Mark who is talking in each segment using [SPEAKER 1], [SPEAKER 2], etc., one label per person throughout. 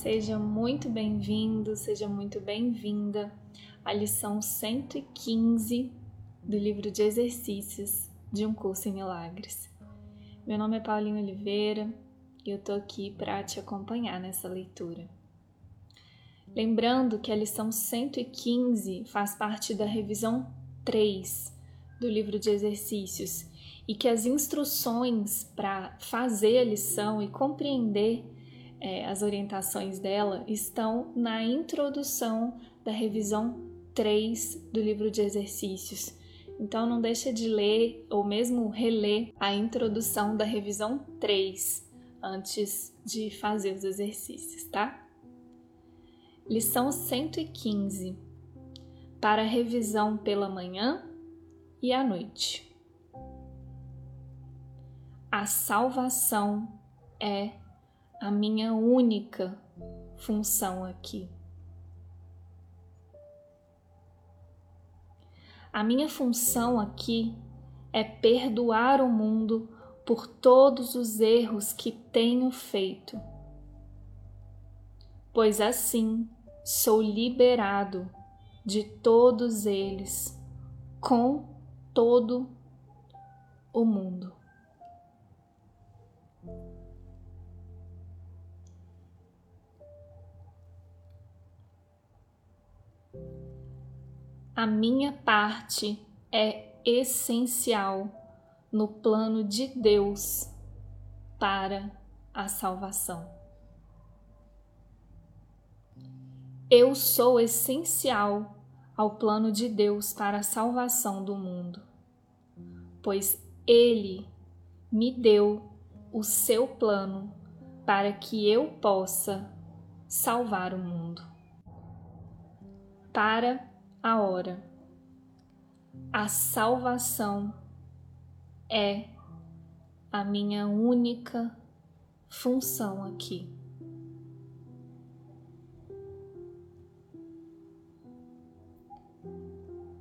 [SPEAKER 1] Seja muito bem-vindo, seja muito bem-vinda à lição 115 do livro de exercícios de um curso em milagres. Meu nome é Paulinho Oliveira e eu tô aqui para te acompanhar nessa leitura. Lembrando que a lição 115 faz parte da revisão 3 do livro de exercícios e que as instruções para fazer a lição e compreender é, as orientações dela estão na introdução da revisão 3 do livro de exercícios. Então não deixa de ler ou mesmo reler a introdução da revisão 3 antes de fazer os exercícios, tá? Lição 115 para revisão pela manhã e à noite. A salvação é a minha única função aqui. A minha função aqui é perdoar o mundo por todos os erros que tenho feito, pois assim sou liberado de todos eles com todo o mundo. A minha parte é essencial no plano de Deus para a salvação. Eu sou essencial ao plano de Deus para a salvação do mundo, pois Ele me deu o seu plano para que eu possa salvar o mundo. Para a hora. A salvação é a minha única função aqui.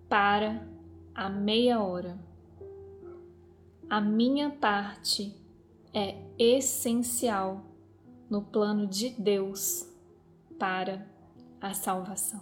[SPEAKER 1] Para a meia hora. A minha parte é essencial no plano de Deus para a salvação.